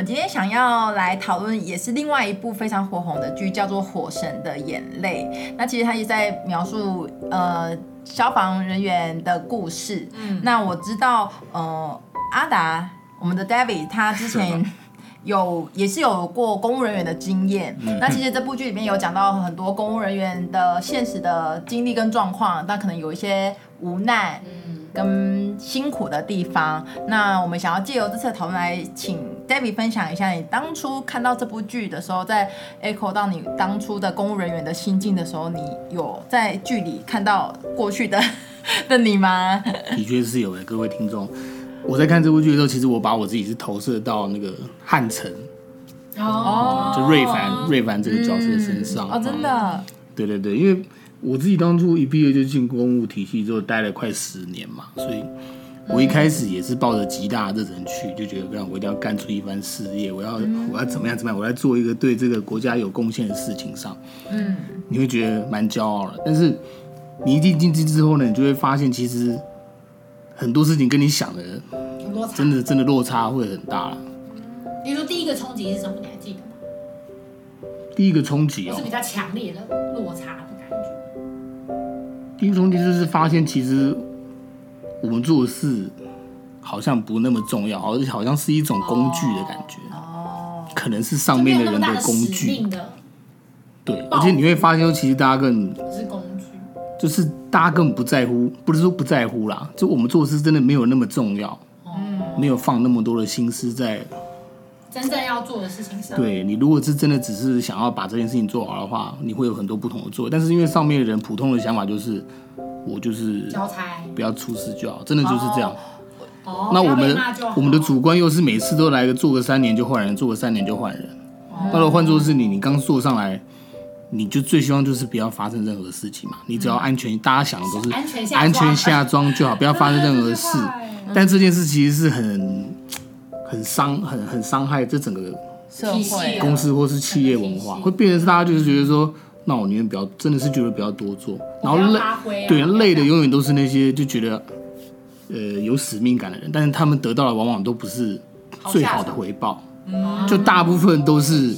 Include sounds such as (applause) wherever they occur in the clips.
们今天想要来讨论，也是另外一部非常火红的剧，叫做《火神的眼泪》。那其实它也在描述呃消防人员的故事。嗯，那我知道呃阿达，我们的 David，他之前有也是有过公务人员的经验。嗯，那其实这部剧里面有讲到很多公务人员的现实的经历跟状况，但可能有一些无奈。嗯跟辛苦的地方，那我们想要借由这次的讨论来请 David 分享一下，你当初看到这部剧的时候，在 echo 到你当初的公务人员的心境的时候，你有在剧里看到过去的 (laughs) 的你吗？的确是有诶，各位听众，我在看这部剧的时候，其实我把我自己是投射到那个汉城哦，就瑞凡瑞凡这个角色身上哦，真的，对对对，因为。我自己当初一毕业就进公务体系，之后待了快十年嘛，所以我一开始也是抱着极大的热忱去，就觉得，让我一定要干出一番事业，我要我要怎么样怎么样，我要做一个对这个国家有贡献的事情上，嗯，你会觉得蛮骄傲的。但是你一进进去之后呢，你就会发现，其实很多事情跟你想的，真的真的落差会很大了。比如说第一个冲击是什么？你还记得吗？第一个冲击哦，是比较强烈的落差。第一冲击就是发现，其实我们做的事好像不那么重要，而且好像是一种工具的感觉。哦，可能是上面的人的工具。对，而且你会发现，其实大家更是工具，就是大家根本不在乎，不是说不在乎啦，就我们做事真的没有那么重要，没有放那么多的心思在真正要做的事情上。对，你如果是真的只是想要把这件事情做好的话，你会有很多不同的做。但是因为上面的人普通的想法就是，我就是交差，不要出事就好，真的就是这样。哦，那我们我们的主观又是每次都来个做个三年就换人，做个三年就换人。那如果换作是你，你刚坐上来，你就最希望就是不要发生任何事情嘛。你只要安全，大家想的都是安全下装就好，不要发生任何事。(laughs) 但这件事其实是很。很伤，很很伤害这整个社会、公司或是企业文化，会变成是大家就是觉得说，那我宁愿比较，真的是觉得比较多做，然后累，对，累的永远都是那些就觉得，呃，有使命感的人，但是他们得到的往往都不是最好的回报，就大部分都是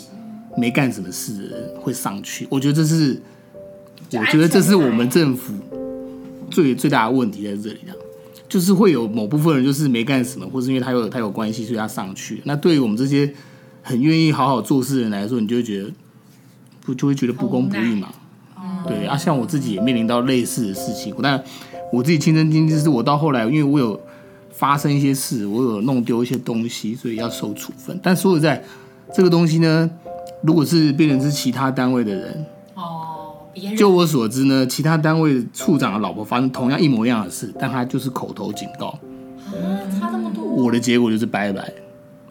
没干什么事的人会上去。我觉得这是，我觉得这是我们政府最最大的问题在这里的。就是会有某部分人就是没干什么，或是因为他有他有关系，所以他上去。那对于我们这些很愿意好好做事的人来说，你就会觉得不就会觉得不公不义嘛？对啊，像我自己也面临到类似的事情。但我自己亲身经历是，我到后来，因为我有发生一些事，我有弄丢一些东西，所以要受处分。但说实在，这个东西呢，如果是变成是其他单位的人。就我所知呢，其他单位处长的老婆发生同样一模一样的事，但他就是口头警告，差这么多。我的结果就是拜拜。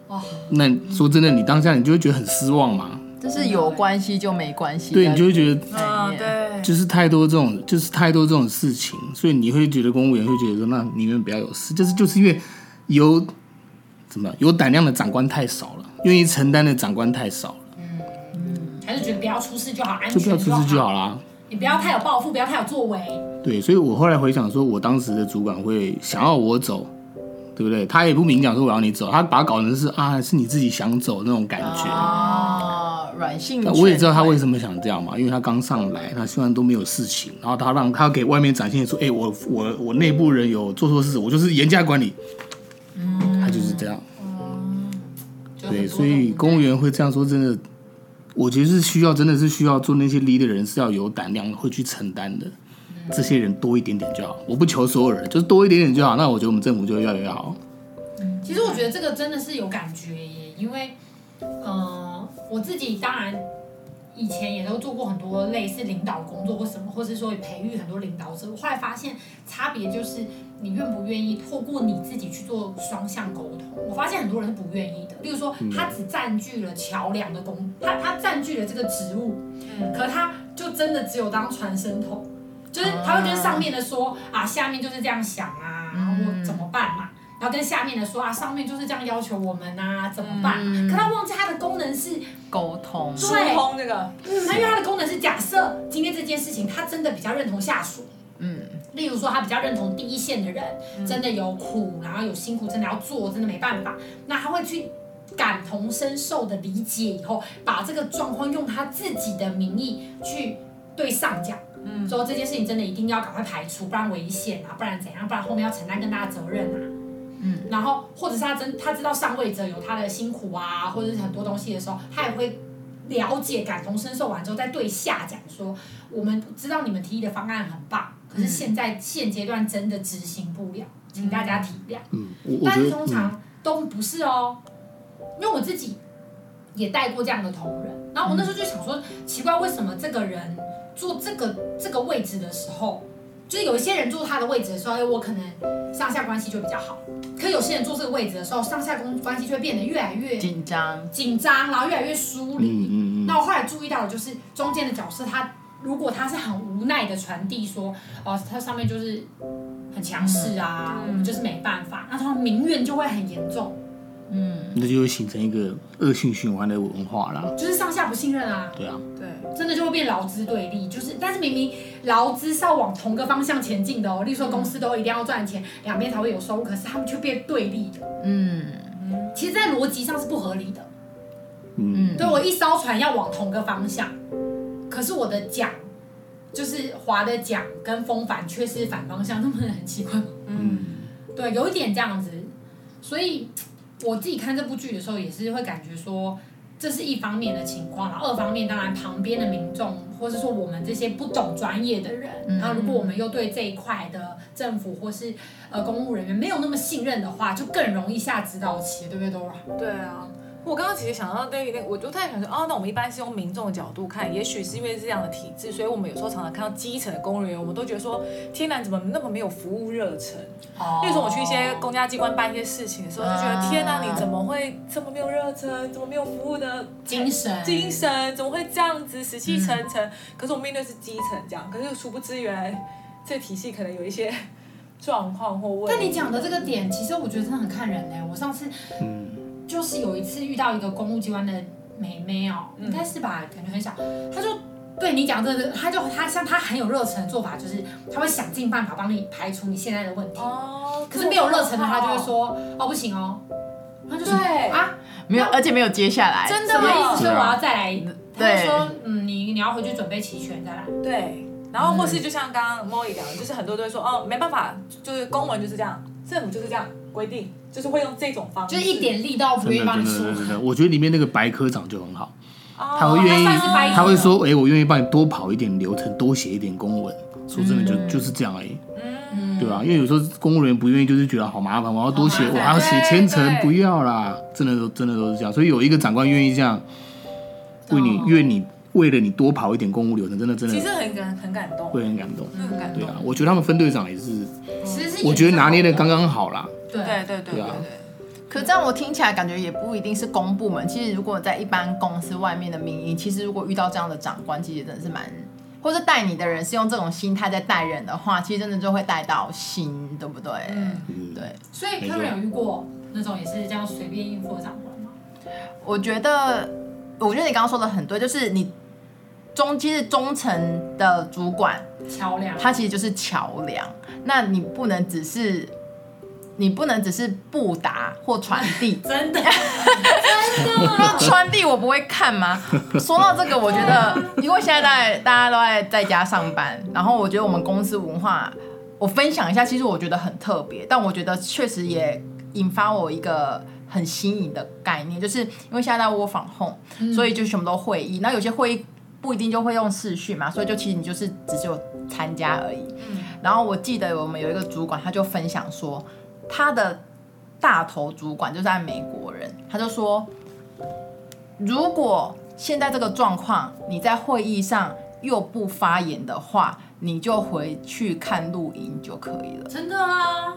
哇，那说真的，你当下你就会觉得很失望嘛。就是有关系就没关系。对，你就会觉得，啊，对，就是太多这种，就是太多这种事情，所以你会觉得公务员会觉得说，那你们不要有事，就是就是因为有怎么有胆量的长官太少了，愿意承担的长官太少了。还是觉得不要出事就好，安全就好，就不要出事就好啦。你不要太有抱负，不要太有作为。对，所以我后来回想说，我当时的主管会想要我走，对不对？他也不明讲说我要你走，他把它搞成是啊，是你自己想走那种感觉哦，软性。我也知道他为什么想这样嘛，因为他刚上来，他虽然都没有事情，然后他让他给外面展现出，哎，我我我内部人有做错事，我就是严加管理。嗯，他就是这样。嗯，对，所以公务员会这样说，真的。我觉得是需要，真的是需要做那些力的人是要有胆量，会去承担的。这些人多一点点就好，我不求所有人，就是多一点点就好。那我觉得我们政府就会越来越好。其实我觉得这个真的是有感觉耶，因为，呃，我自己当然。以前也都做过很多类似领导工作或什么，或是说培育很多领导者。我后来发现差别就是你愿不愿意透过你自己去做双向沟通。我发现很多人是不愿意的。例如说，他只占据了桥梁的工，他他占据了这个职务，嗯，可他就真的只有当传声筒。就是他会跟上面的说啊，下面就是这样想啊，然后我怎么办嘛？然后跟下面的说啊，上面就是这样要求我们啊，怎么办？嗯、可他忘记他的功能是沟通，疏，通这个。他因为他的功能是假设今天这件事情他真的比较认同下属，嗯，例如说他比较认同第一线的人，嗯、真的有苦，然后有辛苦，真的要做，真的没办法，那他会去感同身受的理解以后，把这个状况用他自己的名义去对上讲。嗯，说这件事情真的一定要赶快排除，不然危险啊，不然怎样，不然后面要承担更大的责任啊。嗯，然后或者是他真他知道上位者有他的辛苦啊，或者是很多东西的时候，他也会了解、感同身受完之后，再对下讲说，我们知道你们提议的方案很棒，可是现在现阶段真的执行不了，请大家体谅。嗯，但是通常都不是哦，因为我自己也带过这样的同仁，然后我那时候就想说，奇怪，为什么这个人？坐这个这个位置的时候，就是有一些人坐他的位置的时候，哎，我可能上下关系就比较好。可有些人坐这个位置的时候，上下关关系就会变得越来越紧张，紧张，然后越来越疏离。嗯嗯嗯。那我后来注意到的就是中间的角色，他如果他是很无奈的传递说，哦，他上面就是很强势啊，嗯、我们就是没办法，那他民怨就会很严重。嗯，那就会形成一个恶性循环的文化啦。就是上下不信任啊。对啊。对，真的就会变劳资对立。就是，但是明明劳资是要往同个方向前进的哦。例如说，公司都一定要赚钱，两边才会有收入，可是他们却变对立的。嗯嗯。其实，在逻辑上是不合理的。嗯。对，我一艘船要往同个方向，可是我的桨，就是划的桨跟风帆却是反方向，那不是很奇怪吗？嗯。对，有一点这样子，所以。我自己看这部剧的时候，也是会感觉说，这是一方面的情况，然后二方面当然旁边的民众，或是说我们这些不懂专业的人，然后如果我们又对这一块的政府或是呃公务人员没有那么信任的话，就更容易下指导棋，对不对，Dora？对啊。我刚刚其实想到那个，我就太想说，哦，那我们一般是用民众的角度看，也许是因为是这样的体制，所以我们有时候常常看到基层的公务人员，我们都觉得说，天哪，怎么那么没有服务热忱？哦。比如说我去一些公家机关办一些事情的时候，就觉得天哪，你怎么会这么没有热忱？怎么没有服务的精神？精神怎么会这样子死气沉沉？嗯、可是我面对是基层这样，可是殊不知原来这个体系可能有一些 (laughs) 状况或问题。但你讲的这个点，其实我觉得真的很看人呢。我上次嗯。就是有一次遇到一个公务机关的妹妹哦，应该是吧，感觉很小。她就对你讲这个，她就她像她很有热忱的做法，就是她会想尽办法帮你排除你现在的问题。哦。可是没有热忱的她，就会说哦不行哦。她就说啊，没有，而且没有接下来。真的吗？意思是我要再来。她就说嗯，你你要回去准备齐全再来。对。然后或是就像刚刚 Molly 讲的，就是很多都会说哦，没办法，就是公文就是这样，政府就是这样规定。就是会用这种方式，就是一点力道不愿意帮你出。真的，真的，我觉得里面那个白科长就很好，他会愿意，他会说，哎，我愿意帮你多跑一点流程，多写一点公文。说真的，就就是这样而已，嗯，对吧？因为有时候公务人员不愿意，就是觉得好麻烦，我要多写，我还要写千层，不要啦。真的都真的都是这样，所以有一个长官愿意这样为你，愿你为了你多跑一点公务流程，真的真的，其实很感很感动，会很感动，很感动。对啊，我觉得他们分队长也是，其实我觉得拿捏的刚刚好啦。对对对对对，可这样我听起来感觉也不一定是公部门。其实如果在一般公司外面的民营，其实如果遇到这样的长官，其实真的是蛮，或者带你的人是用这种心态在带人的话，其实真的就会带到心，对不对？嗯，对。所以他们有遇过那种也是这样随便应付的长官吗？我觉得，我觉得你刚刚说的很对，就是你中其实中层的主管桥梁，他其实就是桥梁，那你不能只是。你不能只是布达或传递，(laughs) 真的，(laughs) 真的传递我不会看吗？说到这个，我觉得，因为现在在大家都在在家上班，然后我觉得我们公司文化，我分享一下，其实我觉得很特别，但我觉得确实也引发我一个很新颖的概念，就是因为现在在 work from home，所以就全部都会议，那有些会议不一定就会用视讯嘛，所以就其实你就是只是有参加而已。然后我记得我们有一个主管，他就分享说。他的大头主管就是在美国人，他就说，如果现在这个状况你在会议上又不发言的话，你就回去看录音就可以了。真的啊？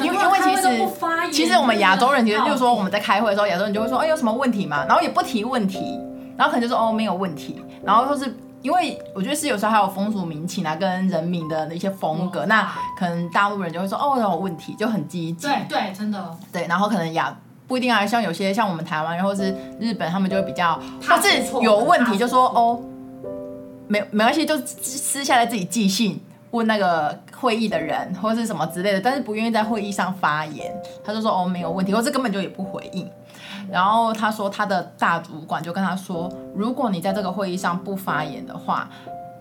因为因为其实其实我们亚洲人其实就是说我们在开会的时候，亚洲人就会说，哎，有什么问题吗？然后也不提问题，然后可能就说哦没有问题，然后或是因为我觉得是有时候还有风俗民情啊，跟人民的一些风格，那可能大陆人就会说哦，有问题，就很积极。对对，真的。对，然后可能亚不一定啊，像有些像我们台湾然后是日本，他们就会比较，他是有问题就说哦，没没关系，就私下来自己寄信问那个会议的人或是什么之类的，但是不愿意在会议上发言，他就说哦，没有问题，或是根本就也不回应。然后他说，他的大主管就跟他说，如果你在这个会议上不发言的话，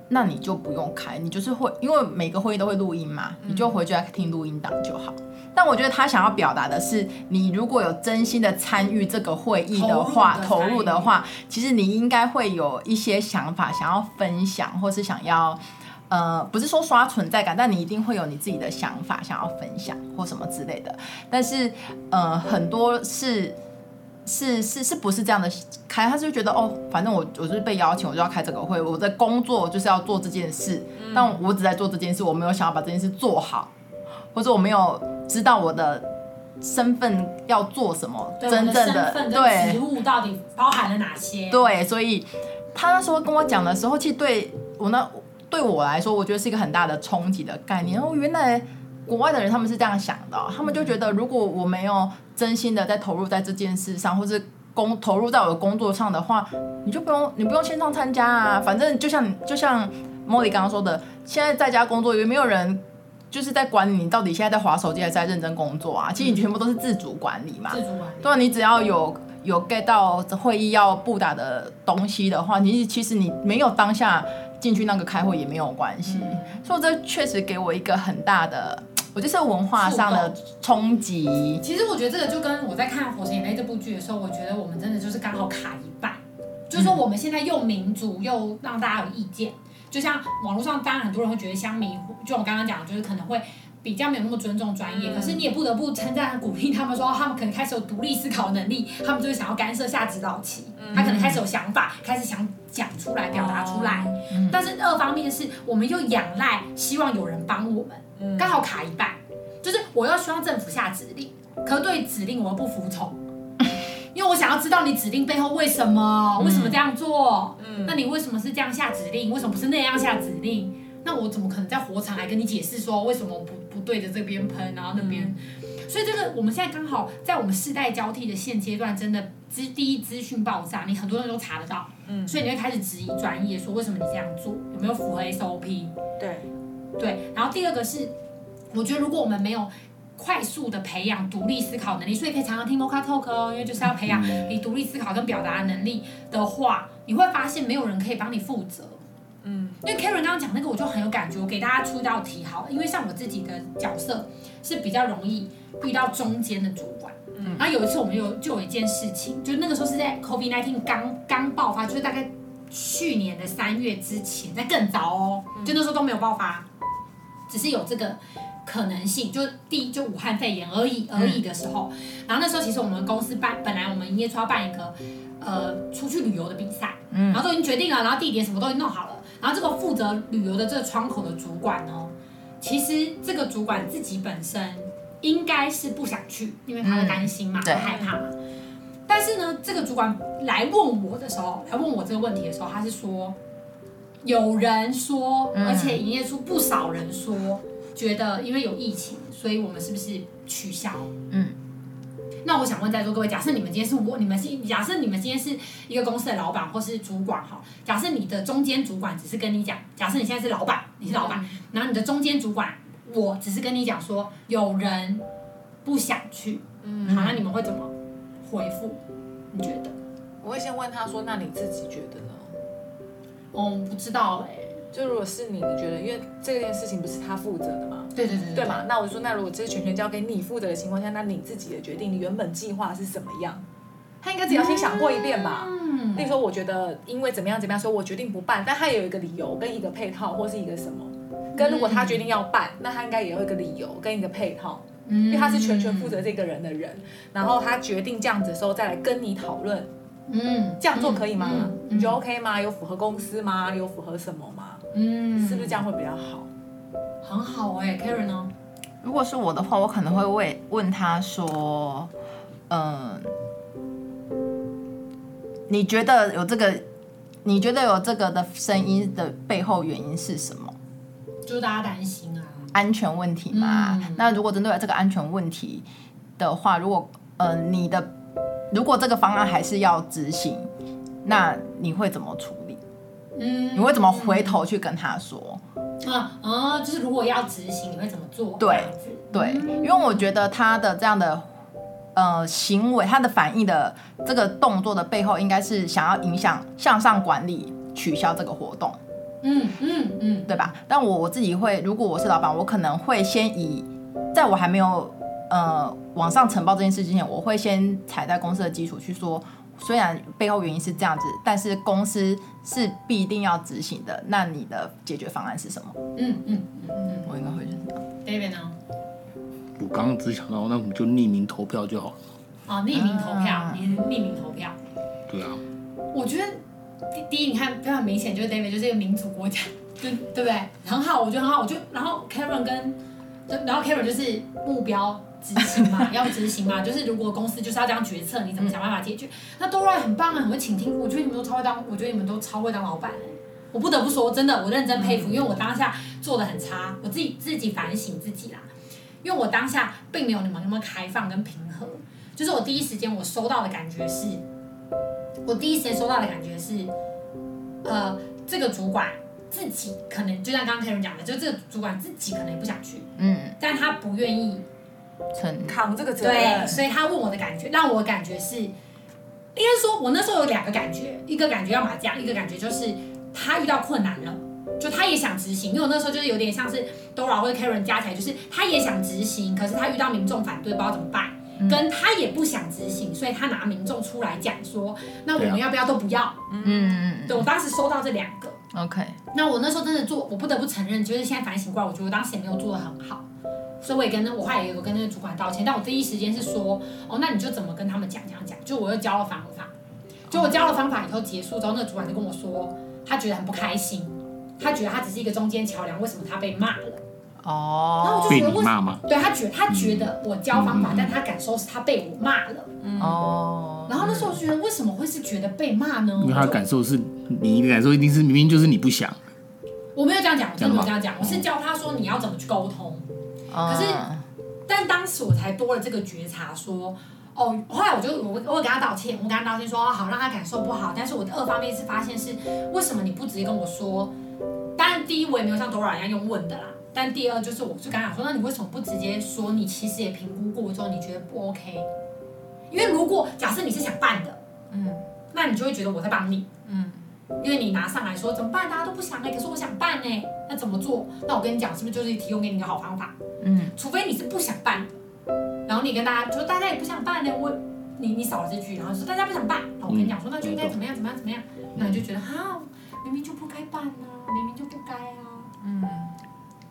那你就不用开，你就是会，因为每个会议都会录音嘛，你就回去来听录音档就好。但我觉得他想要表达的是，你如果有真心的参与这个会议的话，投入的话，其实你应该会有一些想法想要分享，或是想要，呃，不是说刷存在感，但你一定会有你自己的想法想要分享或什么之类的。但是，呃，很多是。是是是不是这样的开？他就觉得哦，反正我我就是被邀请，我就要开这个会。我在工作就是要做这件事，嗯、但我只在做这件事，我没有想要把这件事做好，或者我没有知道我的身份要做什么，对真正的对职务到底包含了哪些？对，所以他那时候跟我讲的时候，其实对我那对我来说，我觉得是一个很大的冲击的概念。哦，原来。国外的人他们是这样想的，他们就觉得如果我没有真心的在投入在这件事上，或是工投入在我的工作上的话，你就不用你不用线上参加啊，反正就像就像莫莉刚刚说的，现在在家工作也没有人就是在管你，你到底现在在划手机还是在认真工作啊？其实你全部都是自主管理嘛，自主管理。对，你只要有有 get 到会议要布达的东西的话，你其实你没有当下进去那个开会也没有关系，嗯、所以这确实给我一个很大的。(tsk) 我就是文化上的冲击。其实我觉得这个就跟我在看《火神眼泪》这部剧的时候，我觉得我们真的就是刚好卡一半。就是说我们现在又民主又让大家有意见，就像网络上当然很多人会觉得乡民，就我刚刚讲的，就是可能会比较没有那么尊重专业。可是你也不得不称赞鼓励他们说，他们可能开始有独立思考能力，他们就会想要干涉下指导期，他可能开始有想法，开始想讲出来、表达出来。但是二方面是我们又仰赖，希望有人帮我们。刚好卡一半，就是我要希望政府下指令，可对指令我又不服从，(laughs) 因为我想要知道你指令背后为什么，为什么这样做？嗯，那你为什么是这样下指令？为什么不是那样下指令？那我怎么可能在火场来跟你解释说为什么不不对着这边喷，然后那边？所以这个我们现在刚好在我们世代交替的现阶段，真的资第一资讯爆炸，你很多人都查得到，嗯，所以你会开始质疑专业，说为什么你这样做，有没有符合 SOP？对。对，然后第二个是，我觉得如果我们没有快速的培养独立思考能力，所以可以常常听 Mocha Talk 哦，因为就是要培养你独立思考跟表达能力的话，你会发现没有人可以帮你负责。嗯，因为 Karen 刚刚讲那个，我就很有感觉，我给大家出一道题好了，因为像我自己的角色是比较容易遇到中间的主管。嗯，然后有一次我们有就有一件事情，就那个时候是在 COVID-19 刚刚爆发，就是大概去年的三月之前，在更早哦，就那时候都没有爆发。只是有这个可能性，就第一就武汉肺炎而已而已的时候，然后那时候其实我们公司办本来我们营业处要办一个呃出去旅游的比赛，嗯。然后都已经决定了，然后地点什么都已经弄好了，然后这个负责旅游的这个窗口的主管呢，其实这个主管自己本身应该是不想去，因为他会担心嘛，会害怕嘛。但是呢，这个主管来问我的时候，来问我这个问题的时候，他是说。有人说，而且营业处不少人说，觉得因为有疫情，所以我们是不是取消？嗯，那我想问在座各位，假设你们今天是我，你们是假设你们今天是一个公司的老板或是主管哈，假设你的中间主管只是跟你讲，假设你现在是老板，你是老板，然后你的中间主管，我只是跟你讲说有人不想去，嗯，好，那你们会怎么回复？你觉得？我会先问他说，那你自己觉得呢？我、哦、不知道哎、欸，就如果是你，你觉得，因为这件事情不是他负责的嘛？对对对对，对嘛？那我就说，那如果这是全权交给你负责的情况下，那你自己的决定，你原本计划是什么样？他应该只要先想过一遍吧。嗯。例如说，我觉得因为怎么样怎么样，所以我决定不办，但他也有一个理由跟一个配套，或是一个什么？跟如果他决定要办，那他应该也有一个理由跟一个配套，嗯，因为他是全权负责这个人的人，然后他决定这样子的时候再来跟你讨论。嗯，这样做可以吗？嗯嗯、你觉得 OK 吗？有符合公司吗？有符合什么吗？嗯，是不是这样会比较好？很好哎、欸、Karen 呢？如果是我的话，我可能会问问他说，嗯，你觉得有这个，你觉得有这个的声音的背后原因是什么？就是大家担心啊，安全问题嘛。嗯、那如果针对这个安全问题的话，如果呃你的如果这个方案还是要执行，那你会怎么处理？嗯，你会怎么回头去跟他说？啊啊，就是如果要执行，你会怎么做？对对，因为我觉得他的这样的呃行为，他的反应的这个动作的背后，应该是想要影响向上管理，取消这个活动。嗯嗯嗯，对吧？但我我自己会，如果我是老板，我可能会先以，在我还没有呃往上呈报这件事之前，我会先踩在公司的基础去说，虽然背后原因是这样子，但是公司是必定要执行的。那你的解决方案是什么？嗯嗯嗯嗯，我应该会是这样。David 呢？我刚刚只想到，那我们就匿名投票就好了。哦，匿名投票，你匿名投票。对啊。我觉得。第一，你看非常明显，就是 David 就是一个民主国家，(laughs) 对对不对？很好，我觉得很好。我就然后 Karen 跟，然后 Karen 就是目标执行嘛，(laughs) 要执行嘛。就是如果公司就是要这样决策，你怎么想办法解决？嗯、那 Dora 很棒啊，很会倾听。我觉得你们都超会当，我觉得你们都超会当老板哎。我不得不说，真的，我认真佩服，因为我当下做的很差，我自己自己反省自己啦。因为我当下并没有你们那么开放跟平和，就是我第一时间我收到的感觉是。我第一时间收到的感觉是，呃，这个主管自己可能就像刚刚 Karen 讲的，就这个主管自己可能也不想去，嗯，但他不愿意承扛这个责任，对，所以他问我的感觉，让我感觉是，应该说，我那时候有两个感觉，一个感觉要么这样，一个感觉就是他遇到困难了，就他也想执行，因为我那时候就是有点像是 Dora 或者 Karen 加起来，就是他也想执行，可是他遇到民众反对，不知道怎么办。跟他也不想执行，所以他拿民众出来讲说，那我们要不要都不要？嗯嗯对，我当时收到这两个，OK。那我那时候真的做，我不得不承认，就是现在反省过来，我觉得我当时也没有做的很好，所以我也跟那我后来也有跟那个主管道歉。但我第一时间是说，哦，那你就怎么跟他们讲讲讲？就我又教了方法，就我教了方法以后结束之后，那个主管就跟我说，他觉得很不开心，他觉得他只是一个中间桥梁，为什么他被骂了？哦，然后我就觉得为什么？对他觉得他觉得我教方法，但他感受是他被我骂了。嗯哦，然后那时候我觉得为什么会是觉得被骂呢？因为他的感受是你的感受一定是明明就是你不想。我没有这样讲，我真的没有这样讲，我是教他说你要怎么去沟通。可是，但当时我才多了这个觉察，说哦，后来我就我我给他道歉，我跟他道歉说好让他感受不好，但是我的二方面是发现是为什么你不直接跟我说？当然第一我也没有像 Dora 一样用问的啦。但第二就是，我就刚刚说，那你为什么不直接说你其实也评估过之后，你觉得不 OK？因为如果假设你是想办的，嗯，那你就会觉得我在帮你，嗯，因为你拿上来说怎么办，大家都不想哎，可是我想办呢，那怎么做？那我跟你讲，是不是就是提供给你一个好方法？嗯，除非你是不想办的，然后你跟大家说大家也不想办呢，我你你少了这句，然后说大家不想办，那我跟你讲说那就应该怎么样怎么样怎么样，那你就觉得哈，明明就不该办啊，明明就不该啊，嗯。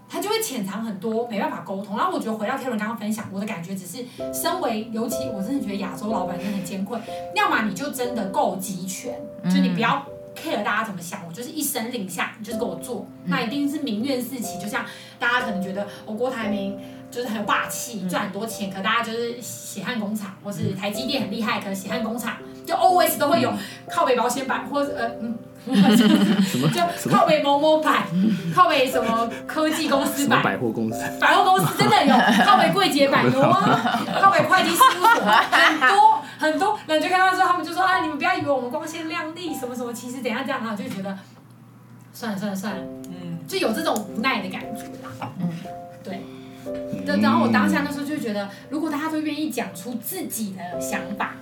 他就会潜藏很多，没办法沟通。然后我觉得回到 Karen 刚刚分享，我的感觉只是，身为尤其我真的觉得亚洲老板真的很艰困。要么你就真的够集权，就你不要 care 大家怎么想，我就是一声令下，你就是给我做，那一定是民怨四起。就像大家可能觉得，我郭台铭就是很有霸气，赚很多钱，可大家就是血汗工厂，或是台积电很厉害，可能血汗工厂就 always 都会有靠北保险版，或者呃嗯。(laughs) 什么？就靠北某某版，靠北什么科技公司版？百货公司？百货公司真的有 (laughs) 靠北柜姐版有啊，靠北会计事务所很多很多。那你就看到之后，他们就说啊，你们不要以为我们光鲜亮丽，什么什么，其实怎样这样，然后就觉得算了算了算了，嗯，就有这种无奈的感觉啦。嗯，对。然后我当下那时候就觉得，如果大家都愿意讲出自己的想法。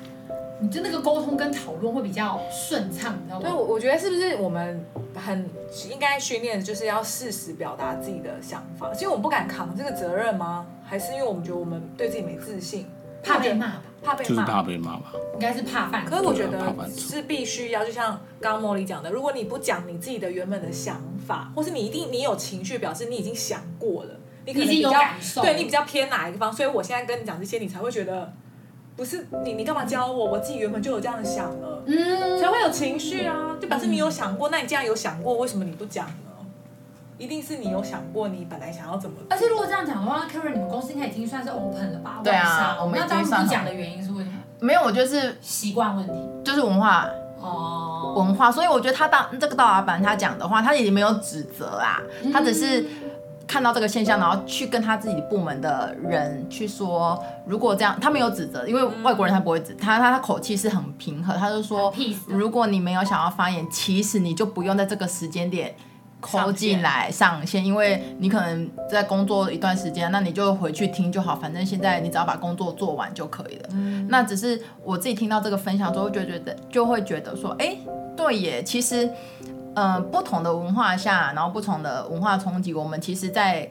你就那个沟通跟讨论会比较顺畅，你知道吗？对，我我觉得是不是我们很应该训练的就是要适时表达自己的想法？其实我们不敢扛这个责任吗？还是因为我们觉得我们对自己没自信，怕被骂吧？怕被骂？就是怕被骂吧？应该是怕犯。可是我觉得是必须要，就像刚刚茉莉讲的，如果你不讲你自己的原本的想法，或是你一定你有情绪，表示你已经想过了，你可能比较对你比较偏哪一个方，所以我现在跟你讲这些，你才会觉得。不是你，你干嘛教我？我自己原本就有这样想了，嗯，才会有情绪啊，就表示你有想过。那你既然有想过，为什么你不讲呢？一定是你有想过，你本来想要怎么。而且如果这样讲的话，Karen，你们公司应该已经算是 open 了吧？对啊，我们那当时不讲的原因是为什么？没有，我觉得是习惯问题，就是文化哦文化，所以我觉得他当这个大老板他讲的话，他也没有指责啊，他只是。看到这个现象，然后去跟他自己部门的人去说，如果这样，他没有指责，因为外国人他不会指，他他他口气是很平和，他就说，如果你没有想要发言，其实你就不用在这个时间点 call 进来上线，因为你可能在工作一段时间，那你就回去听就好，反正现在你只要把工作做完就可以了。嗯，那只是我自己听到这个分享之后，就觉得就会觉得说，哎，对耶，其实。呃，不同的文化下，然后不同的文化冲击，我们其实，在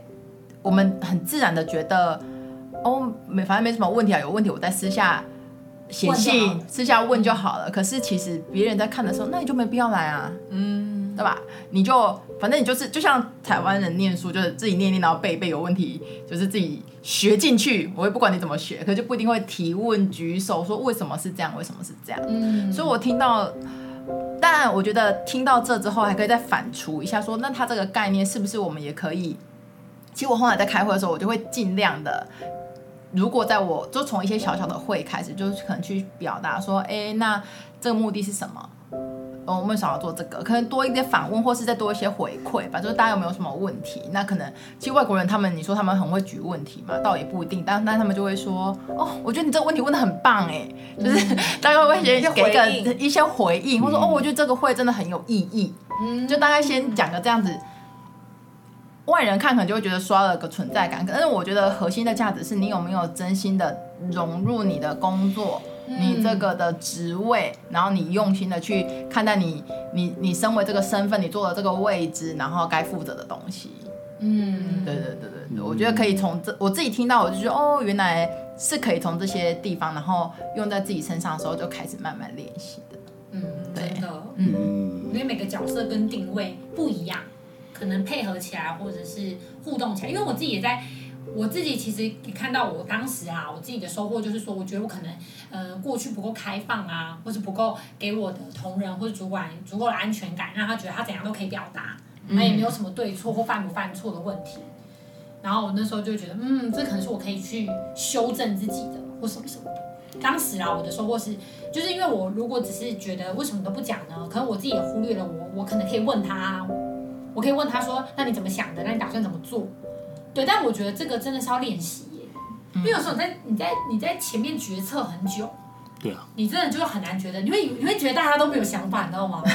我们很自然的觉得，哦，没，反正没什么问题啊，有问题我在私下写信，私下问就好了。可是其实别人在看的时候，那你就没必要来啊，嗯，对吧？你就反正你就是，就像台湾人念书，就是自己念念，然后背背，有问题就是自己学进去，我也不管你怎么学，可就不一定会提问举手说为什么是这样，为什么是这样。嗯，所以我听到。但我觉得听到这之后，还可以再反刍一下说，说那他这个概念是不是我们也可以？其实我后来在开会的时候，我就会尽量的，如果在我就从一些小小的会开始，就是可能去表达说，哎，那这个目的是什么？哦，我们想要做这个，可能多一点访问，或是再多一些回馈吧。就是大家有没有什么问题？那可能其实外国人他们，你说他们很会举问题嘛，倒也不一定。但但他们就会说，哦，我觉得你这个问题问得很棒哎，就是大概会先给一个一些回应，或者说哦，我觉得这个会真的很有意义。嗯，就大概先讲个这样子，外人看可能就会觉得刷了个存在感。但是我觉得核心的价值是你有没有真心的融入你的工作。你这个的职位，然后你用心的去看待你，你你身为这个身份，你做的这个位置，然后该负责的东西。嗯，对对对对对，我觉得可以从这我自己听到，我就觉得哦，原来是可以从这些地方，然后用在自己身上的时候，就开始慢慢练习的。嗯，真的，嗯，因为每个角色跟定位不一样，可能配合起来或者是互动起来，因为我自己也在。我自己其实也看到，我当时啊，我自己的收获就是说，我觉得我可能，呃，过去不够开放啊，或者不够给我的同仁或者主管足够的安全感，让他觉得他怎样都可以表达，他也没有什么对错或犯不犯错的问题。然后我那时候就觉得，嗯，这可能是我可以去修正自己的或什么什么的。当时啊，我的收获是，就是因为我如果只是觉得为什么都不讲呢？可能我自己也忽略了我，我可能可以问他，我可以问他说，那你怎么想的？那你打算怎么做？对，但我觉得这个真的是要练习耶，因为有时候你在你在你在前面决策很久，对啊，你真的就很难觉得，你会你会觉得大家都没有想法，你知道吗？(laughs)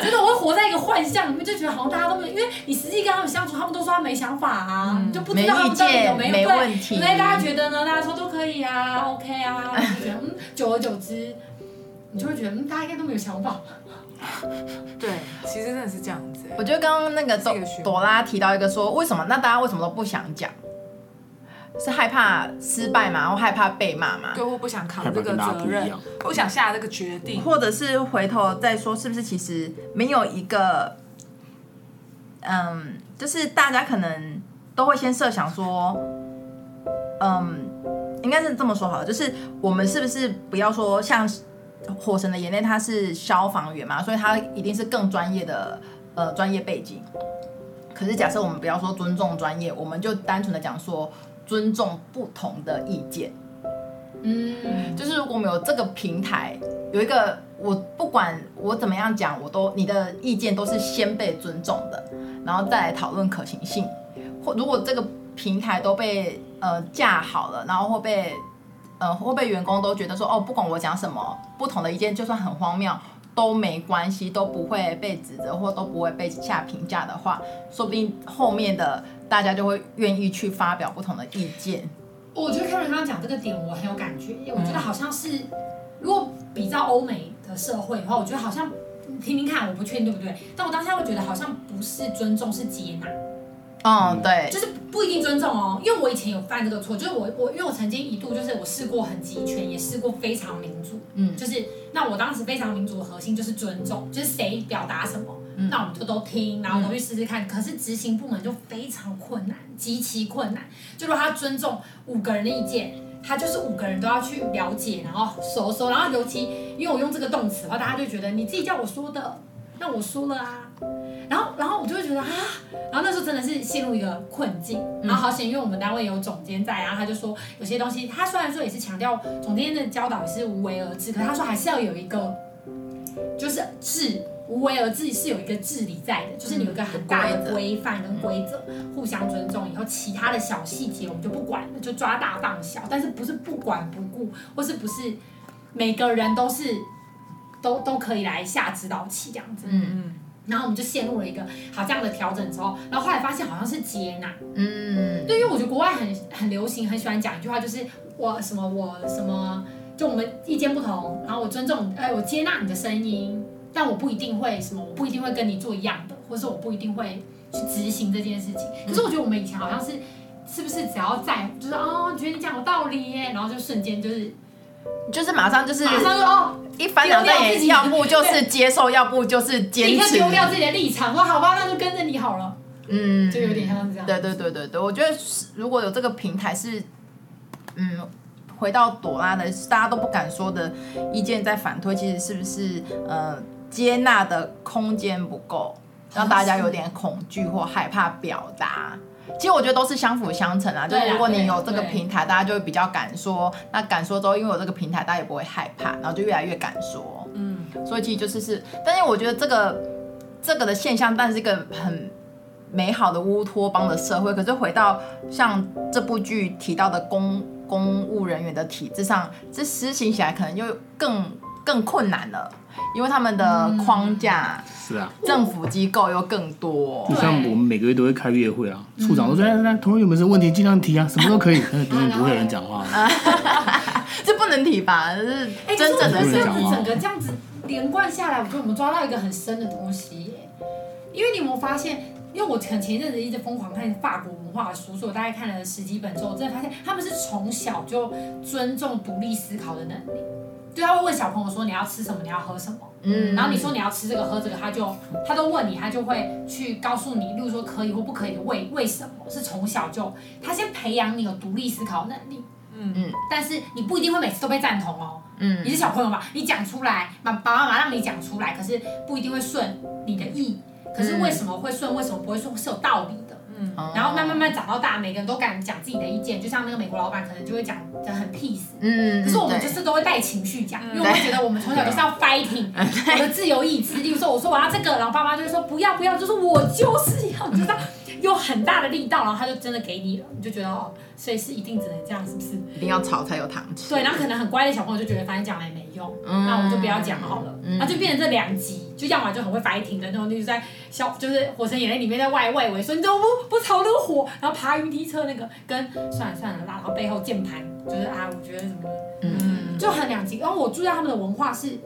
真的，我会活在一个幻象里面，就觉得好像大家都没有，因为你实际跟他们相处，他们都说他没想法啊，你就不知道他们到底有没有没问题。所以大家觉得呢？大家说都可以啊，OK 啊，就觉得嗯，久而久之，你就会觉得嗯，大家应该都没有想法。(laughs) 对，其实真的是这样子。我觉得刚刚那个朵朵拉提到一个说，为什么那大家为什么都不想讲？是害怕失败嘛，然后害怕被骂嘛？对，或不想扛这个责任，不想下这个决定，或者是回头再说，是不是其实没有一个，嗯，就是大家可能都会先设想说，嗯，应该是这么说好了，就是我们是不是不要说像。火神的眼泪，他是消防员嘛，所以他一定是更专业的呃专业背景。可是假设我们不要说尊重专业，我们就单纯的讲说尊重不同的意见。嗯，就是如果我们有这个平台，有一个我不管我怎么样讲，我都你的意见都是先被尊重的，然后再来讨论可行性。或如果这个平台都被呃架好了，然后或被。呃，会被员工都觉得说，哦，不管我讲什么，不同的意见就算很荒谬都没关系，都不会被指责或都不会被下评价的话，说不定后面的大家就会愿意去发表不同的意见。我觉得 Karen 刚刚讲这个点，我很有感觉，我觉得好像是，如果比较欧美的社会的话，我觉得好像听听看，我不确定对不对，但我当下会觉得好像不是尊重，是接纳。嗯，对，就是不一定尊重哦，因为我以前有犯这个错，就是我我因为我曾经一度就是我试过很集权，也试过非常民主，嗯，就是那我当时非常民主的核心就是尊重，就是谁表达什么，嗯，那我们就都听，然后我都去试试看，嗯，可是执行部门就非常困难，极其困难，就如果他尊重五个人的意见，他就是五个人都要去了解，然后收收，然后尤其因为我用这个动词的话，大家就觉得你自己叫我说的，那我输了啊。然后，然后我就会觉得啊，然后那时候真的是陷入一个困境。然后好险，因为我们单位有总监在，然后他就说有些东西，他虽然说也是强调总监的教导也是无为而治，可是他说还是要有一个就是治无为而治是有一个治理在的，就是你有一个很大的规范跟规则，互相尊重以后，其他的小细节我们就不管了，就抓大放小，但是不是不管不顾，或是不是每个人都是都都可以来下指导棋这样子。嗯嗯。然后我们就陷入了一个好这样的调整之后，然后后来发现好像是接纳。嗯。对，因为我觉得国外很很流行，很喜欢讲一句话，就是我什么我什么。就我们意见不同，然后我尊重，哎，我接纳你的声音，但我不一定会什么，我不一定会跟你做一样的，或者是我不一定会去执行这件事情。可是我觉得我们以前好像是，是不是只要在，就是哦，觉得你讲有道理耶，然后就瞬间就是，就是马上就是马上就哦，一翻两瞪眼，要不就是接受，要不就是坚持，丢掉自己的立场，说好吧，那就跟着你好了。嗯，就有点像这样。对对对对对，我觉得如果有这个平台是，嗯。回到朵拉的大家都不敢说的意见，在反推，其实是不是呃接纳的空间不够，让大家有点恐惧或害怕表达？其实我觉得都是相辅相成啊。就是如果你有这个平台，大家就会比较敢说。那敢说之后，因为有这个平台，大家也不会害怕，然后就越来越敢说。嗯，所以其实就是是，但是我觉得这个这个的现象，但是一个很美好的乌托邦的社会。可是回到像这部剧提到的公。公务人员的体制上，这实行起来可能就更更困难了，因为他们的框架是啊，政府机构又更多。就像我们每个月都会开月会啊，处长都说：“来来来，同学有没有什么问题尽量提啊，什么都可以。(laughs) ”但是永远 (laughs) 不会有人讲话，这不能提吧？就是真正的这样子，整个这样子连贯下来，我觉得我们抓到一个很深的东西耶。因为你有没有发现？因为我前前阵子一直疯狂看法国文化的书，所以我大概看了十几本之后，我真的发现他们是从小就尊重独立思考的能力。就他会问小朋友说，你要吃什么，你要喝什么，嗯，然后你说你要吃这个喝这个，他就他都问你，他就会去告诉你，例如说可以或不可以的为为什么，是从小就他先培养你有独立思考能力，嗯嗯，但是你不一定会每次都被赞同哦，嗯，你是小朋友嘛，你讲出来，爸爸妈妈让你讲出来，可是不一定会顺你的意。可是为什么会顺？为什么不会顺？是有道理的。嗯，然后慢慢慢长到大，每个人都敢讲自己的意见。就像那个美国老板，可能就会讲的很 peace。嗯，可是我们就是都会带情绪讲，因为我会觉得我们从小就是要 fighting，我的自由意志。例如说，我说我要这个，然后爸妈就会说不要不要，就是我就是要，你知道。用很大的力道，然后他就真的给你了，你就觉得哦，所以是一定只能这样，是不是？一定要吵才有糖吃。对，然后可能很乖的小朋友就觉得反正讲了也没用，嗯、那我们就不要讲好了，那、嗯、就变成这两极，就要么就很会 fighting 的那种，就是在小就是《火神眼泪》里面在外外围说你怎么不不炒那个火，然后爬云梯车那个跟算了算了啦，然后背后键盘就是啊，我觉得什么，嗯，就很两极。然后我注意到他们的文化是，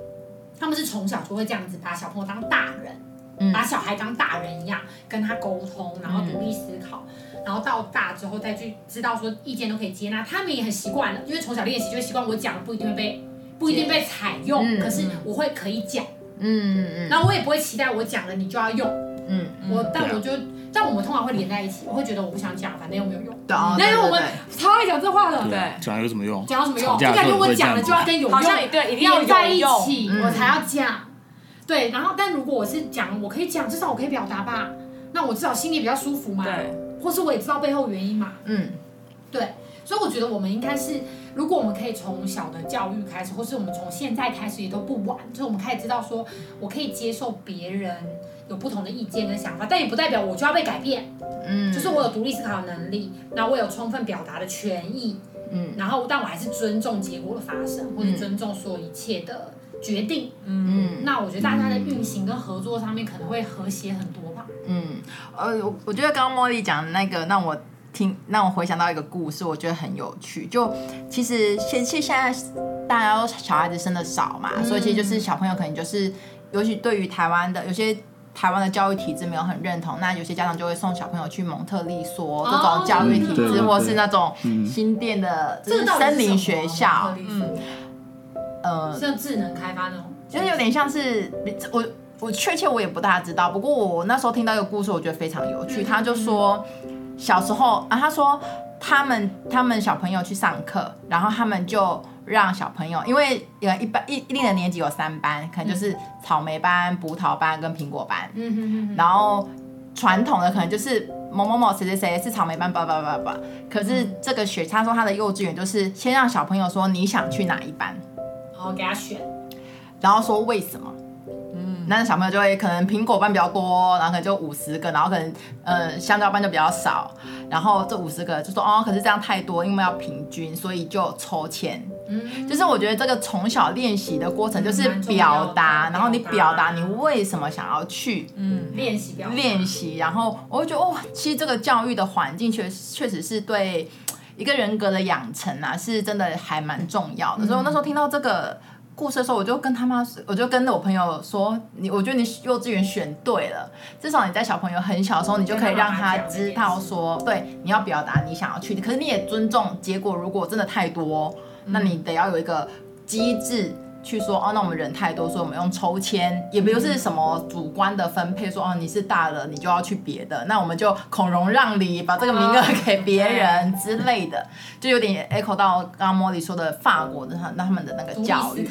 他们是从小就会这样子把小朋友当大人。把小孩当大人一样跟他沟通，然后独立思考，嗯、然后到大之后再去知道说意见都可以接纳，他们也很习惯了，因为从小练习就会习惯我讲的不一定会被不一定被采用，嗯、可是我会可以讲，嗯嗯嗯，然后我也不会期待我讲了你就要用，嗯，我但我就但我们通常会连在一起，我会觉得我不想讲，反正又没有用，对，因为我们超爱讲这话的，对，讲有什么用？讲有什么用？就感觉我讲了就要跟有用，好像对，一定要在一起，我才要讲。对，然后但如果我是讲，我可以讲，至少我可以表达吧，那我至少心里比较舒服嘛。对，或是我也知道背后原因嘛。嗯，对，所以我觉得我们应该是，如果我们可以从小的教育开始，或是我们从现在开始也都不晚，就是我们可以知道说，我可以接受别人有不同的意见跟想法，但也不代表我就要被改变。嗯，就是我有独立思考的能力，那我有充分表达的权益。嗯，然后但我还是尊重结果的发生，或者尊重所有一切的。决定，嗯，那我觉得大家的运行跟合作上面可能会和谐很多吧。嗯，呃，我我觉得刚刚茉莉讲的那个让我听，让我回想到一个故事，我觉得很有趣。就其实现现现在大家都小孩子生的少嘛，嗯、所以其实就是小朋友可能就是，尤其对于台湾的有些台湾的教育体制没有很认同，那有些家长就会送小朋友去蒙特利梭这种教育体制，或是那种新店的就是森林学校。嗯。呃，像智能开发那种，就是有点像是我我确切我也不大知道，不过我那时候听到一个故事，我觉得非常有趣。他就说小时候啊，他说他们他们小朋友去上课，然后他们就让小朋友，因为有一般一一定的年级有三班，可能就是草莓班、葡萄班跟苹果班。嗯哼哼。然后传统的可能就是某某某谁谁谁是草莓班，叭叭叭叭。可是这个学他说他的幼稚园就是先让小朋友说你想去哪一班。然后给他选，然后说为什么？那小朋友就会可能苹果班比较多，然后可能就五十个，然后可能呃香蕉班就比较少，然后这五十个就说哦，可是这样太多，因为要平均，所以就抽签。嗯，就是我觉得这个从小练习的过程就是表达，然后你表达你为什么想要去，嗯，练习练习，然后我会觉得哦，其实这个教育的环境确确实是对一个人格的养成啊，是真的还蛮重要的。所以我那时候听到这个。故事的时候，我就跟他妈，我就跟我朋友说，你，我觉得你幼稚园选对了，至少你在小朋友很小的时候，你就可以让他知道说，对，你要表达你想要去的，可是你也尊重结果。如果真的太多，那你得要有一个机制。去说哦，那我们人太多，所以我们用抽签，也不是什么主观的分配，说哦你是大了，你就要去别的，那我们就孔融让梨，把这个名额 (laughs) 给别人之类的，就有点 echo 到刚刚茉莉说的法国的他他们的那个教育，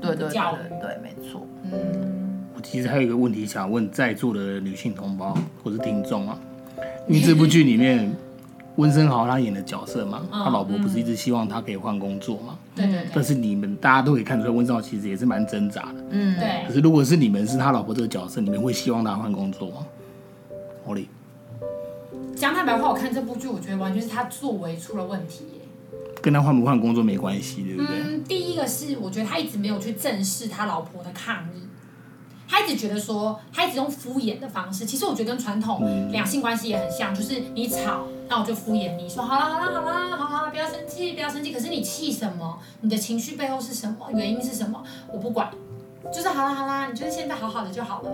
对对对对，对，没错。嗯，我其实还有一个问题想问在座的女性同胞或是听众啊，因为这部剧里面。温昇豪他演的角色嘛，他老婆不是一直希望他可以换工作嘛？对对对。但是你们大家都可以看出来，温昇豪其实也是蛮挣扎的。嗯，对。可是如果是你们是他老婆这个角色，你们会希望他换工作吗？茉莉。讲坦白话，我看这部剧，我觉得完全是他作为出了问题耶。跟他换不换工作没关系，对不对？嗯，第一个是我觉得他一直没有去正视他老婆的抗议。他一直觉得说，他一直用敷衍的方式。其实我觉得跟传统两性关系也很像，就是你吵，那我就敷衍你说，好啦好啦好啦，好啦不要生气不要生气。可是你气什么？你的情绪背后是什么？原因是什么？我不管，就是好啦好啦，你就是现在好好的就好了。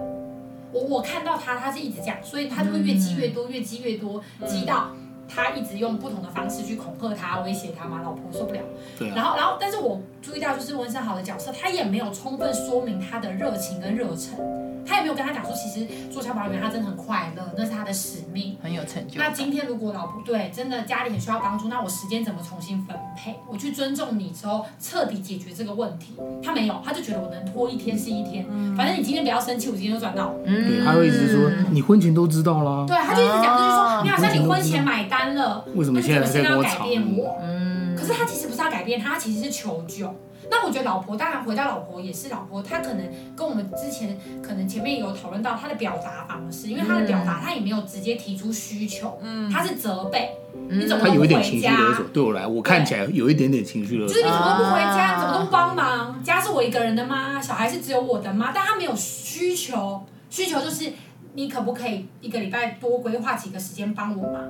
我我看到他，他是一直这样，所以他就会越积越多，越积越多，积到。他一直用不同的方式去恐吓他、威胁他嘛，老婆受不了。对啊。然后，然后，但是我注意到，就是温山豪的角色，他也没有充分说明他的热情跟热忱。他也没有跟他讲说，其实做消防员他真的很快乐，那是他的使命，很有成就。那今天如果老婆对真的家里很需要帮助，那我时间怎么重新分配？我去尊重你之后，彻底解决这个问题。他没有，他就觉得我能拖一天是一天，嗯、反正你今天不要生气，我今天就赚到。嗯，对，他会一直说你婚前都知道啦。对，他就一直讲，就是说你好像你婚前买单了，为什么现在在跟我改变我？嗯，可是他其实不是要改变他，他其实是求救。那我觉得老婆当然回到老婆也是老婆，她可能跟我们之前可能前面有讨论到她的表达方式，因为她的表达她也没有直接提出需求，嗯，她是责备，嗯、你怎么都不回家？他有一点情绪勒索，对我来，我看起来有一点点情绪勒索，就是你怎么都不回家，你怎么都不帮忙？家是我一个人的吗？小孩是只有我的吗？但她没有需求，需求就是你可不可以一个礼拜多规划几个时间帮我忙？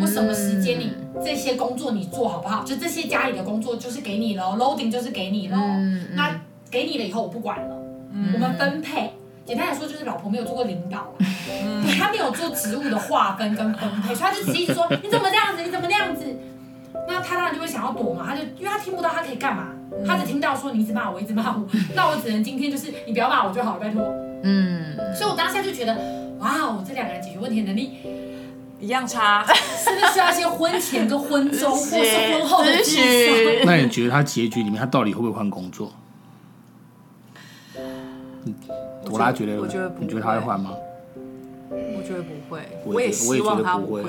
或什么时间你这些工作你做好不好？就这些家里的工作就是给你了，loading 就是给你了。嗯、那给你了以后我不管了，嗯、我们分配。简单来说就是老婆没有做过领导，嗯、(laughs) 他没有做职务的划分跟分配，所以他就只一直说你怎么这样子，你怎么那样子。那他当然就会想要躲嘛，他就因为他听不到他可以干嘛，他只听到说你一直骂我，一直骂我，那我只能今天就是你不要骂我就好了，拜托。嗯，所以我当下就觉得哇，我这两个人解决问题的能力。一样差，是不是需要一些婚前跟婚中或是婚后的咨询？那你觉得他结局里面他到底会不会换工作？朵拉觉得，我觉得，你觉得他会换吗？我觉得不会，我也希望他不会。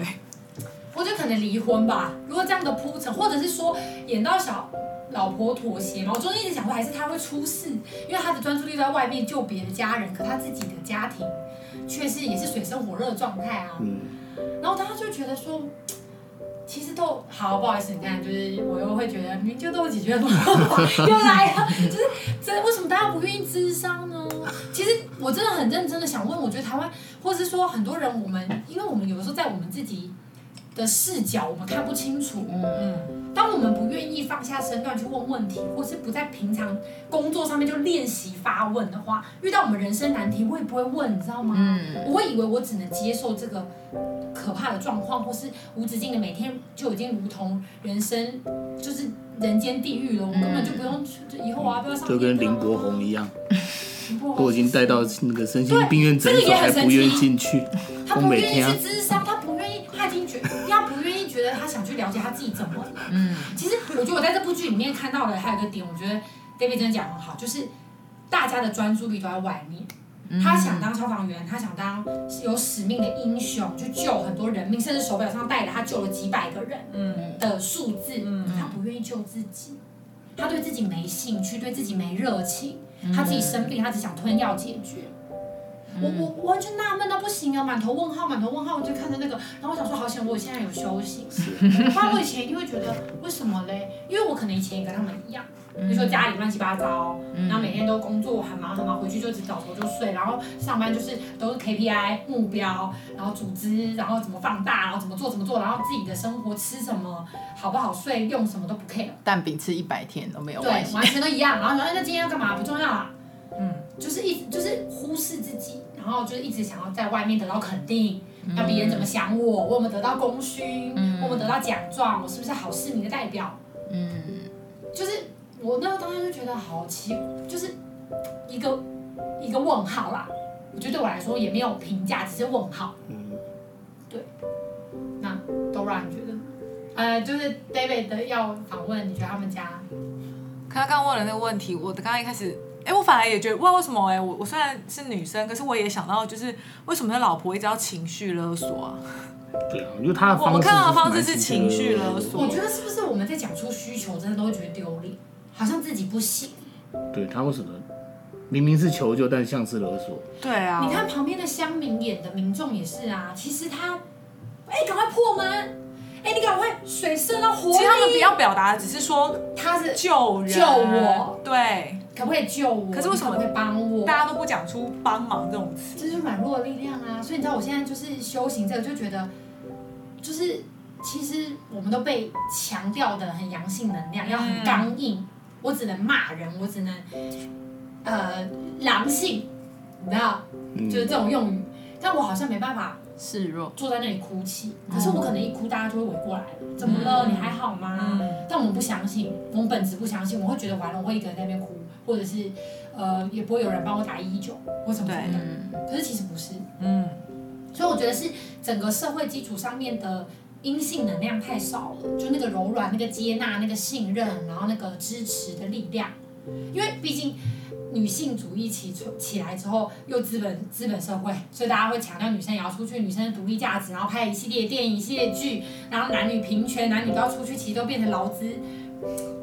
我觉得可能离婚吧。如果这样的铺陈，或者是说演到小老婆妥协嘛，我中间一直想说，还是他会出事，因为他的专注力在外面救别的家人，可他自己的家庭却是也是水深火热的状态啊。嗯。然后大家就觉得说，其实都好，不好意思，你看，就是我又会觉得，明明就都有解决的方法，(laughs) 又来了，就是这为什么大家不愿意智商呢？其实我真的很认真的想问，我觉得台湾，或者是说很多人，我们因为我们有的时候在我们自己的视角，我们看不清楚，嗯嗯。当我们不愿意放下身段去问问题，或是不在平常工作上面就练习发问的话，遇到我们人生难题，我也不会问，你知道吗？嗯，我会以为我只能接受这个可怕的状况，或是无止境的每天就已经如同人生就是人间地狱了，我根本就不用就以后我要不要上？就跟林柏宏一样，我已经带到那个身心病院诊所，还不愿意进去，他不愿意去咨商，他得他想去了解他自己怎么了。嗯，其实我觉得我在这部剧里面看到的还有一个点，我觉得 David 真的讲很好，就是大家的专注力都在外面。他想当消防员，他想当有使命的英雄，去救很多人命，甚至手表上带着他救了几百个人的数字。嗯，他不愿意救自己，他对自己没兴趣，对自己没热情。他自己生病，他只想吞药解决。我我我完全纳闷到不行啊，满头问号，满头问号，我就看着那个，然后我想说，好险我现在有修行。不然我以前一定会觉得，为什么嘞？因为我可能以前也跟他们一样，比如说家里乱七八糟，然后每天都工作很忙很忙，回去就只倒头就睡，然后上班就是都是 KPI 目标，然后组织，然后怎么放大，然后怎么做怎么做，然后自己的生活吃什么，好不好睡，用什么都不 care。蛋饼吃一百天都没有关系。对，完全都一样。然后说，哎，那今天要干嘛？不重要啊。嗯，就是一直就是忽视自己，然后就是一直想要在外面得到肯定，要别人怎么想我，我有没有得到功勋，我有没有得到奖状，我是不是好市民的代表？嗯，就是我那个当时就觉得好奇，就是一个一个问号啦。我觉得对我来说也没有评价，只是问号。嗯，对。那 Dora 你觉得？呃，就是 David 的要访问，你觉得他们家？可他刚问了那个问题，我刚刚一开始。哎，我反而也觉得，哇，为什么？哎，我我虽然是女生，可是我也想到，就是为什么他老婆一直要情绪勒索啊？(laughs) 对啊，因为他的方式，我看到的方式是情绪勒索。我觉得是不是我们在讲出需求，真的都会觉得丢脸，好像自己不行。对，他为什么明明是求救，但像是勒索？对啊，你看旁边的乡民演的民众也是啊，其实他，哎，赶快破门。哎，你赶快水射到火里！其实他们比较表达的只是说他是救人，救我，对，可不可以救我？可是为什么会帮我？大家都不讲出帮忙这种词，这就是软弱的力量啊！所以你知道我现在就是修行这个，就觉得就是其实我们都被强调的很阳性能量，要很刚硬。嗯、我只能骂人，我只能呃狼性，你知道，就是这种用语，但我好像没办法。示弱，坐在那里哭泣。可是我可能一哭，大家就会围过来了。怎么了？你还好吗？但我们不相信，我们本质不相信。我会觉得完了，我会一个人在那边哭，或者是呃，也不会有人帮我打一一九或什么什么的。可是其实不是。嗯。所以我觉得是整个社会基础上面的阴性能量太少了，就那个柔软、那个接纳、那个信任，然后那个支持的力量。因为毕竟。女性主义起起来之后，又资本资本社会，所以大家会强调女生也要出去，女生的独立价值，然后拍一系列电影、一系列剧，然后男女平权，男女都要出去，其实都变成劳资，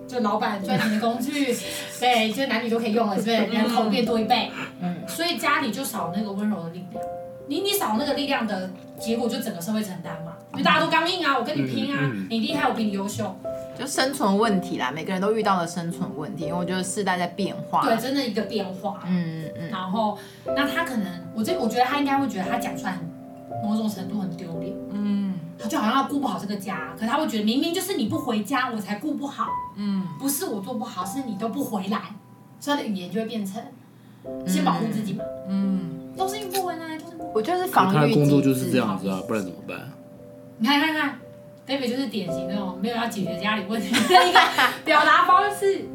就老板赚钱的工具，(laughs) 对，就男女都可以用了，是不是？人口变多一倍，嗯，所以家里就少那个温柔的力量，你你少那个力量的结果，就整个社会承担嘛，因为大家都刚硬啊，我跟你拼啊，你厉害，我比你优秀。就生存问题啦，每个人都遇到了生存问题，因为我觉得世代在变化。对，真的一个变化。嗯嗯。然后，那他可能，我这我觉得他应该会觉得他讲出来很某种程度很丢脸。嗯。他就好像要顾不好这个家，可是他会觉得明明就是你不回家，我才顾不好。嗯。不是我做不好，是你都不回来，所以他的语言就会变成先保护自己嘛。嗯。都是不回来，都是。我就是防御。他的工作就是这样子啊，不然怎么办？你看看看。David 就是典型那种没有要解决家里问题的一个表达方式，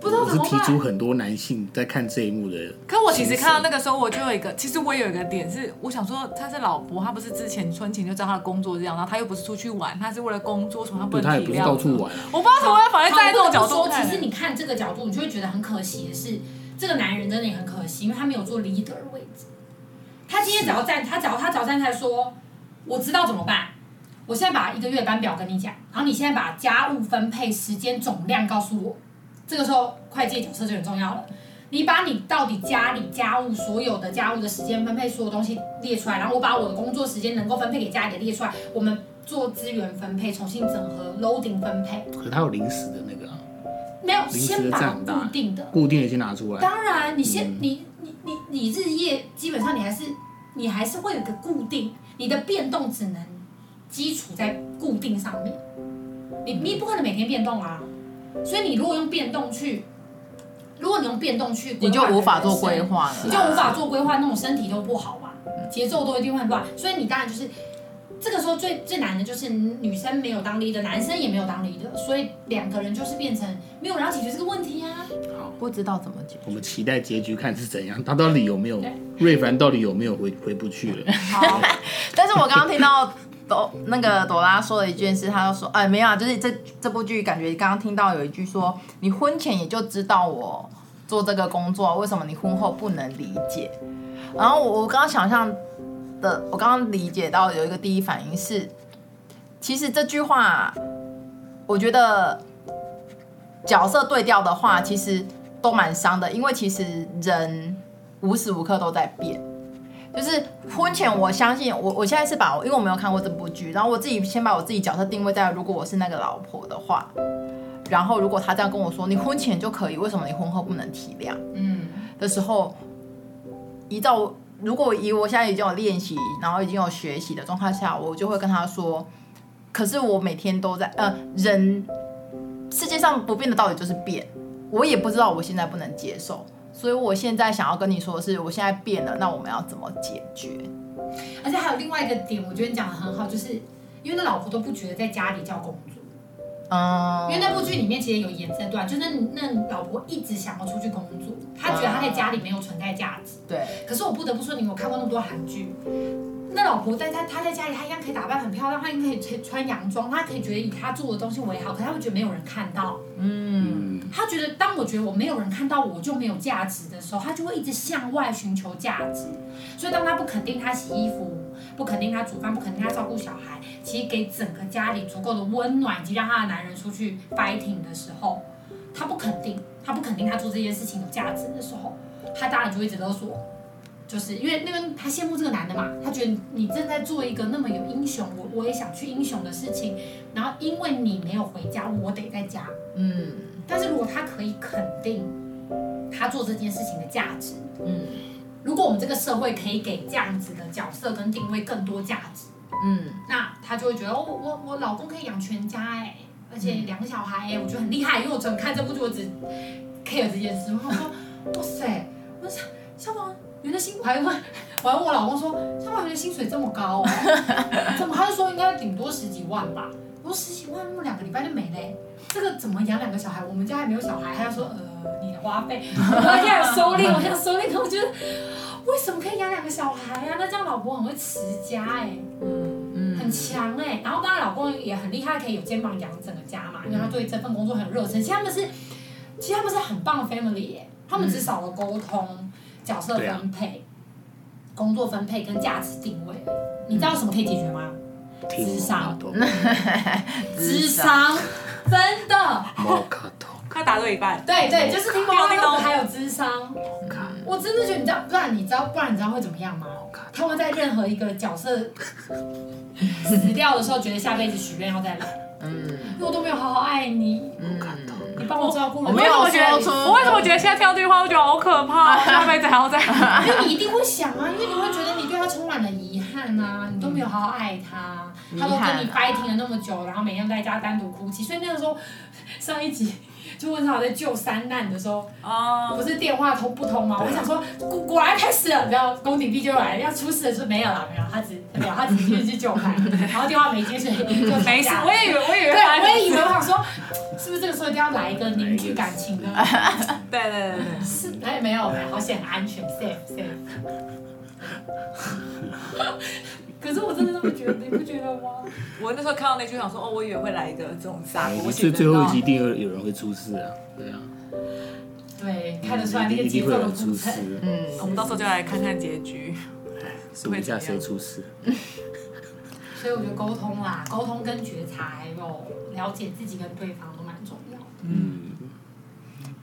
不知道怎么办。我是提出很多男性在看这一幕的。可我其实看到那个时候，我就有一个，其实我有一个点是，我想说他是老婆，他不是之前春晴就知道他的工作这样，然后他又不是出去玩，他是为了工作，什么他不能体谅。他也不是到处玩。我不知道怎么会反而在这种角度说。其实你看这个角度，你就会觉得很可惜的是，这个男人真的也很可惜，因为他没有做 leader 的位置。他今天只要站，他只要他只要站出来说，我知道怎么办。我现在把一个月班表跟你讲，然后你现在把家务分配时间总量告诉我，这个时候会计角色就很重要了。你把你到底家里家务所有的家务的时间分配所有东西列出来，然后我把我的工作时间能够分配给家里的列出来，我们做资源分配，重新整合 loading 分配。可是他有临时的那个啊？没有，先把固定的固定的先拿出来。当然，你先、嗯、你你你你日夜基本上你还是你还是会有个固定，你的变动只能。基础在固定上面，你你不可能每天变动啊，所以你如果用变动去，如果你用变动去，你就无法做规划了，你就无法做规划，那种身体都不好嘛，节奏都一定会乱，所以你当然就是这个时候最最难的就是女生没有当 leader，男生也没有当 leader，所以两个人就是变成没有人要解决这个问题啊。好，不知道怎么解决。我们期待结局看是怎样，他到底有没有瑞凡到底有没有回回不去了？好，(laughs) 但是我刚刚听到。朵那个朵拉说了一件事，他就说，哎，没有啊，就是这这部剧感觉刚刚听到有一句说，你婚前也就知道我做这个工作，为什么你婚后不能理解？然后我我刚刚想象的，我刚刚理解到有一个第一反应是，其实这句话，我觉得角色对调的话，其实都蛮伤的，因为其实人无时无刻都在变。就是婚前，我相信我，我现在是把，因为我没有看过这部剧，然后我自己先把我自己角色定位在，如果我是那个老婆的话，然后如果他这样跟我说，你婚前就可以，为什么你婚后不能体谅？嗯，的时候，依照如果以我现在已经有练习，然后已经有学习的状态下，我就会跟他说，可是我每天都在，呃，人世界上不变的道理就是变，我也不知道我现在不能接受。所以我现在想要跟你说的是，我现在变了，那我们要怎么解决？而且还有另外一个点，我觉得你讲的很好，就是因为那老婆都不觉得在家里叫工作，嗯，因为那部剧里面其实有演这段，就那那老婆一直想要出去工作，她觉得她在家里没有存在价值。对。可是我不得不说，你有看过那么多韩剧，那老婆在她她在家里，她一样可以打扮很漂亮，她一样可以穿穿洋装，她可以觉得以她做的东西为好，可她会觉得没有人看到。嗯。她觉得，当我觉得我没有人看到我就没有价值的时候，她就会一直向外寻求价值。所以，当她不肯定她洗衣服，不肯定她煮饭，不肯定她照顾小孩，其实给整个家里足够的温暖，以及让她的男人出去 fighting 的时候，她不肯定，她不肯定她做这件事情有价值的时候，她当然就会一直勒索，就是因为那个他羡慕这个男的嘛，他觉得你正在做一个那么有英雄，我我也想去英雄的事情，然后因为你没有回家，我得在家，嗯。但是如果他可以肯定他做这件事情的价值，嗯，如果我们这个社会可以给这样子的角色跟定位更多价值，嗯，那他就会觉得哦，我我老公可以养全家哎，而且两个小孩哎，我觉得很厉害。因为我只看这部剧，我只 care 这件事。我说哇塞，我想消防员的薪，我还问我还问我老公说，消防员的薪水这么高哦，(laughs) 怎么他就说应该顶多十几万吧？我说十几万，那两个礼拜就没嘞。这个怎么养两个小孩？我们家还没有小孩，还要说呃你的花费，我现在有收敛，我现在收敛。我觉得为什么可以养两个小孩呀、啊？那这样老婆很会持家哎、欸，嗯嗯，很强哎、欸。然后当然老公也很厉害，可以有肩膀养整个家嘛，因为他对这份工作很热忱。其实他们是，其实他们是很棒的 family 哎、欸，他们只少了沟通、角色分配、工作分配跟价值定位。你知道什么可以解决吗？智商，(laughs) 智商。真的，快答对一半。对对，就是听猫那个还有智商。我真的觉得你知道，不然你知道，不然你知道会怎么样吗？他会在任何一个角色 (laughs) 死掉的时候，觉得下辈子许愿要再来。嗯。因为我都没有好好爱你。嗯。你帮我照顾了。我没有说出。我为什么觉得现在听到这句话，我觉得好可怕？(laughs) 下辈子还要再来。(laughs) (laughs) 因为你一定会想啊，因为你会觉得你对他充满了遗憾啊，你都没有好好爱他。他都跟你 fighting 了那么久，然后每天在家单独哭泣，所以那个时候上一集就问他在救三难的时候，哦，不是电话通不通吗？我想说果果然开始了，然后宫廷帝就来了，要出事的时候没有了，没有，他只没有，他只是去救他，然后电话没接，所以就没事。我也以为，我以为，对，我也以为，我想说是不是这个时候一定要来一个凝聚感情的？(laughs) 对对对对，是哎没有，好险安全 safe safe。(laughs) 可是我真的这么觉得，你不觉得吗？我那时候看到那句，想说哦，我以为会来一个这种杀狗血的。最最后一集一定有有人会出事啊，对啊。对，看得出来那个节奏的出事。嗯，我们到时候就来看看结局。数一下谁出事。所以我觉得沟通啦，沟通跟觉察还有了解自己跟对方。嗯。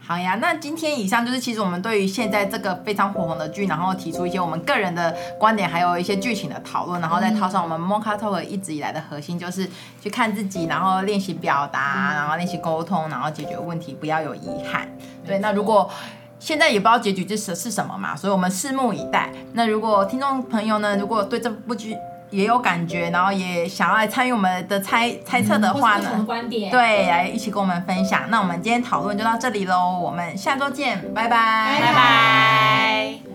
好呀，那今天以上就是其实我们对于现在这个非常火红的剧，然后提出一些我们个人的观点，还有一些剧情的讨论，然后再套上我们 Mocha Talk 一直以来的核心，就是去看自己，然后练习表达，然后练习沟通，然后解决问题，不要有遗憾。对，那如果现在也不知道结局这是是什么嘛，所以我们拭目以待。那如果听众朋友呢，如果对这部剧，也有感觉，然后也想要来参与我们的猜猜测的话呢，嗯、观点对，来一起跟我们分享。那我们今天讨论就到这里喽，我们下周见，拜拜，拜拜。